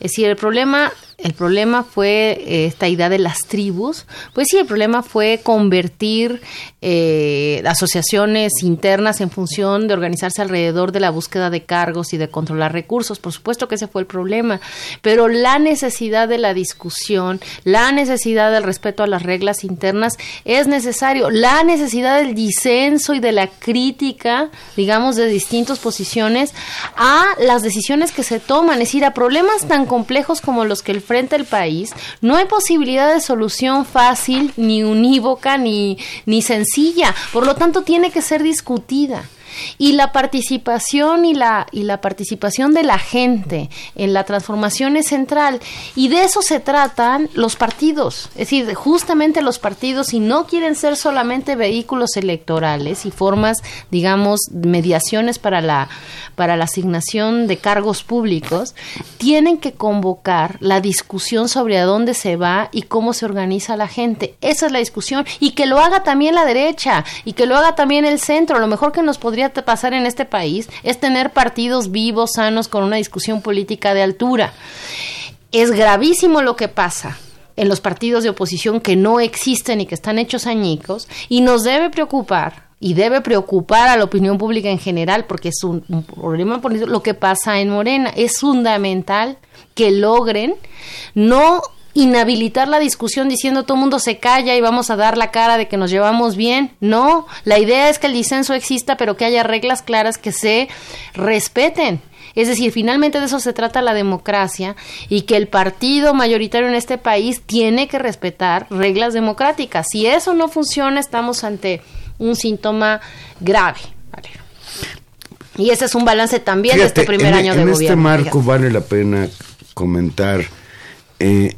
Es decir, el problema el problema fue eh, esta idea de las tribus. Pues sí, el problema fue convertir eh, asociaciones internas en función de organizarse alrededor de la búsqueda de cargos y de controlar recursos. Por supuesto que ese fue el problema. Pero la necesidad de la discusión, la necesidad del respeto a las reglas internas es necesario. La necesidad del disenso y de la crítica, digamos, de distintas posiciones a las decisiones que se toman. Es decir, a problemas tan complejos como los que el frente al país, no hay posibilidad de solución fácil, ni unívoca, ni, ni sencilla. Por lo tanto, tiene que ser discutida y la participación y la, y la participación de la gente en la transformación es central y de eso se tratan los partidos, es decir, justamente los partidos si no quieren ser solamente vehículos electorales y formas, digamos, mediaciones para la para la asignación de cargos públicos, tienen que convocar la discusión sobre a dónde se va y cómo se organiza la gente. Esa es la discusión y que lo haga también la derecha y que lo haga también el centro. Lo mejor que nos podría pasar en este país es tener partidos vivos, sanos, con una discusión política de altura. Es gravísimo lo que pasa en los partidos de oposición que no existen y que están hechos añicos y nos debe preocupar y debe preocupar a la opinión pública en general porque es un, un problema político lo que pasa en Morena. Es fundamental que logren no inhabilitar la discusión diciendo todo el mundo se calla y vamos a dar la cara de que nos llevamos bien. No, la idea es que el disenso exista, pero que haya reglas claras que se respeten. Es decir, finalmente de eso se trata la democracia y que el partido mayoritario en este país tiene que respetar reglas democráticas. Si eso no funciona, estamos ante un síntoma grave. Y ese es un balance también de este primer año de gobierno. En este marco vale la pena comentar eh,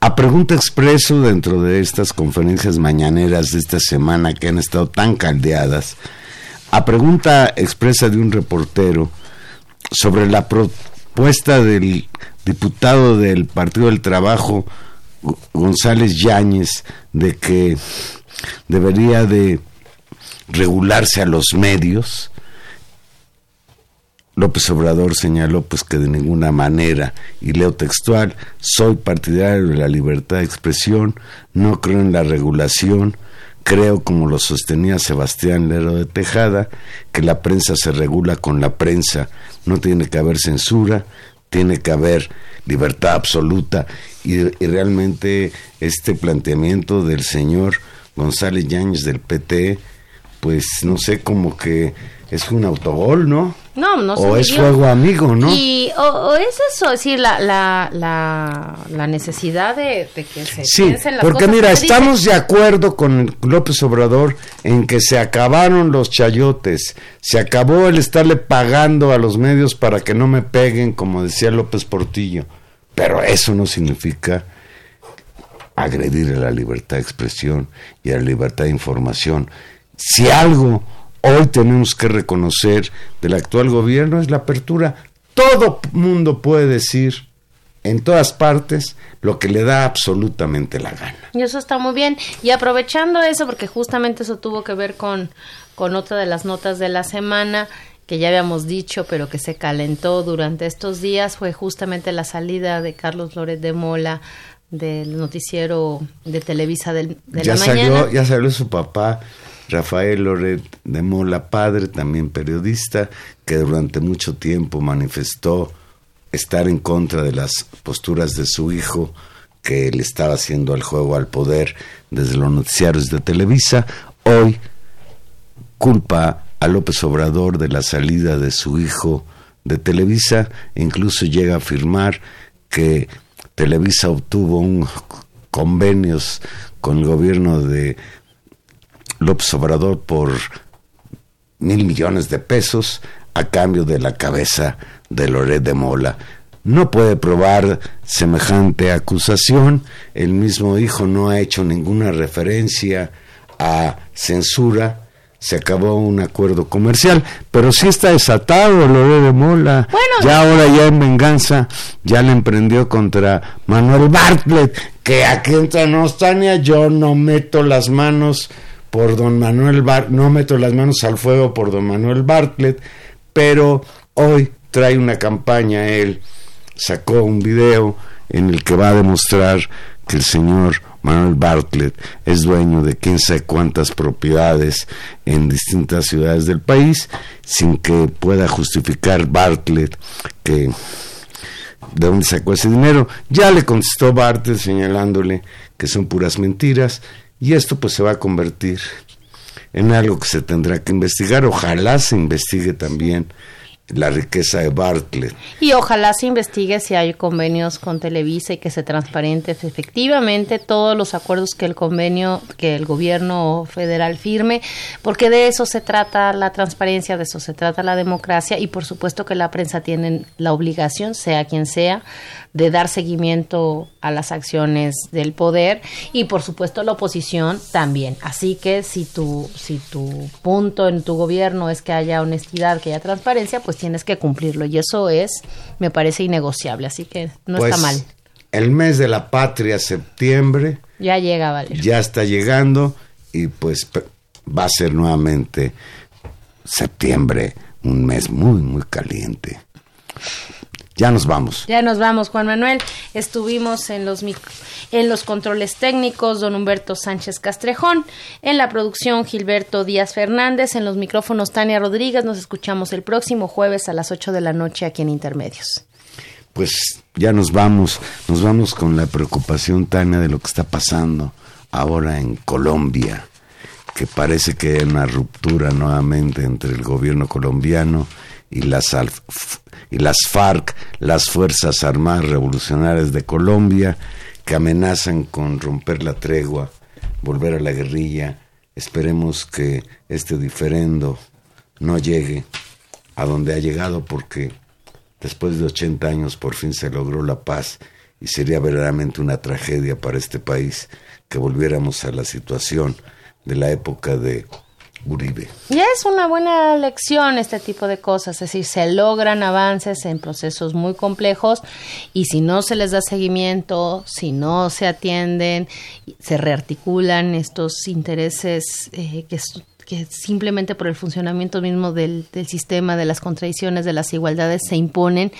a pregunta expreso dentro de estas conferencias mañaneras de esta semana que han estado tan caldeadas, a pregunta expresa de un reportero sobre la propuesta del diputado del Partido del Trabajo, González Yáñez, de que debería de regularse a los medios, López Obrador señaló pues que de ninguna manera, y leo textual, soy partidario de la libertad de expresión, no creo en la regulación, creo, como lo sostenía Sebastián Lero de Tejada, que la prensa se regula con la prensa, no tiene que haber censura, tiene que haber libertad absoluta, y, y realmente este planteamiento del señor González Yáñez del PT, pues no sé, como que es un autogol, ¿no? No, no O es fuego amigo, ¿no? Y, o, o es eso, es decir, la, la, la, la necesidad de, de que se Sí, piensen las porque cosas mira, estamos de acuerdo con López Obrador en que se acabaron los chayotes, se acabó el estarle pagando a los medios para que no me peguen, como decía López Portillo, pero eso no significa agredir a la libertad de expresión y a la libertad de información. Si algo hoy tenemos que reconocer del actual gobierno es la apertura. Todo mundo puede decir en todas partes lo que le da absolutamente la gana. Y eso está muy bien. Y aprovechando eso, porque justamente eso tuvo que ver con, con otra de las notas de la semana que ya habíamos dicho, pero que se calentó durante estos días, fue justamente la salida de Carlos Loret de Mola del noticiero de Televisa del, de ya la salió, mañana. ya salió su papá, Rafael Loret de Mola, padre, también periodista, que durante mucho tiempo manifestó estar en contra de las posturas de su hijo, que le estaba haciendo el juego al poder desde los noticiarios de Televisa. Hoy culpa a López Obrador de la salida de su hijo de Televisa incluso llega a afirmar que Televisa obtuvo un convenios con el gobierno de López Obrador por mil millones de pesos a cambio de la cabeza de Loret de Mola. No puede probar semejante acusación. El mismo hijo no ha hecho ninguna referencia a censura. Se acabó un acuerdo comercial, pero sí está desatado Loret de Mola. Bueno, ya ahora ya en venganza ya le emprendió contra Manuel Bartlett, que aquí entra Tania, yo no meto las manos por don Manuel Bar no meto las manos al fuego por don Manuel Bartlett, pero hoy trae una campaña él sacó un video en el que va a demostrar que el señor Manuel Bartlett es dueño de quién sabe cuántas propiedades en distintas ciudades del país, sin que pueda justificar Bartlett que de dónde sacó ese dinero. Ya le contestó Bartlett señalándole que son puras mentiras y esto pues se va a convertir en algo que se tendrá que investigar. Ojalá se investigue también la riqueza de Bartlett. Y ojalá se investigue si hay convenios con Televisa y que se transparente efectivamente todos los acuerdos que el convenio, que el gobierno federal firme, porque de eso se trata la transparencia, de eso se trata la democracia y por supuesto que la prensa tiene la obligación, sea quien sea, de dar seguimiento a las acciones del poder y por supuesto la oposición también. Así que si tu, si tu punto en tu gobierno es que haya honestidad, que haya transparencia, pues tienes que cumplirlo y eso es, me parece innegociable, así que no está Pues, mal. El mes de la patria, septiembre, Ya llega, Valerio. ya está llegando y pues va a ser nuevamente septiembre, un mes muy, muy caliente. Ya nos vamos. Ya nos vamos, Juan Manuel. Estuvimos en los, en los controles técnicos, don Humberto Sánchez Castrejón. En la producción, Gilberto Díaz Fernández. En los micrófonos, Tania Rodríguez. Nos escuchamos el próximo jueves a las 8 de la noche aquí en Intermedios. Pues ya nos vamos, nos vamos con la preocupación, Tania, de lo que está pasando ahora en Colombia, que parece que hay una ruptura nuevamente entre el gobierno colombiano y las, y las FARC, las Fuerzas Armadas Revolucionarias de Colombia, que amenazan con romper la tregua, volver a la guerrilla. Esperemos que este diferendo no llegue a donde ha llegado porque después de 80 años por fin se logró la paz y sería verdaderamente una tragedia para este país que volviéramos a la situación de la época de Uribe. Y es una buena lección este tipo de cosas, es decir, se logran avances en procesos muy complejos y si no se les da seguimiento, si no se atienden, se rearticulan estos intereses eh, que, que simplemente por el funcionamiento mismo del, del sistema, de las contradicciones, de las igualdades, se imponen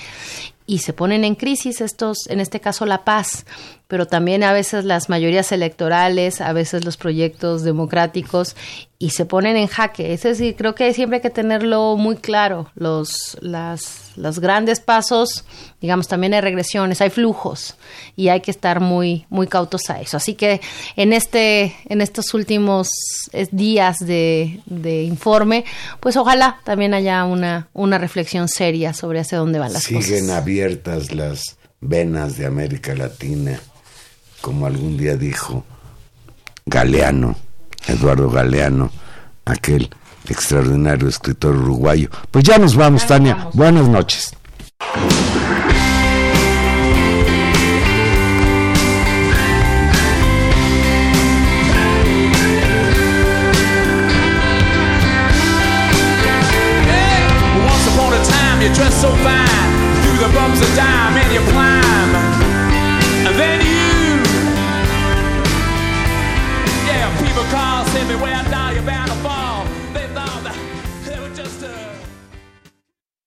y se ponen en crisis estos, en este caso la paz, pero también a veces las mayorías electorales, a veces los proyectos democráticos y se ponen en jaque. Es decir, creo que siempre hay que tenerlo muy claro. Los, las, los grandes pasos, digamos, también hay regresiones, hay flujos y hay que estar muy, muy cautos a eso. Así que en este, en estos últimos eh, días de, de informe, pues ojalá también haya una, una reflexión seria sobre hacia dónde van las Siguen cosas. abiertas las venas de América Latina, como algún día dijo Galeano, Eduardo Galeano, aquel extraordinario escritor uruguayo. Pues ya nos vamos, Tania. Buenas noches.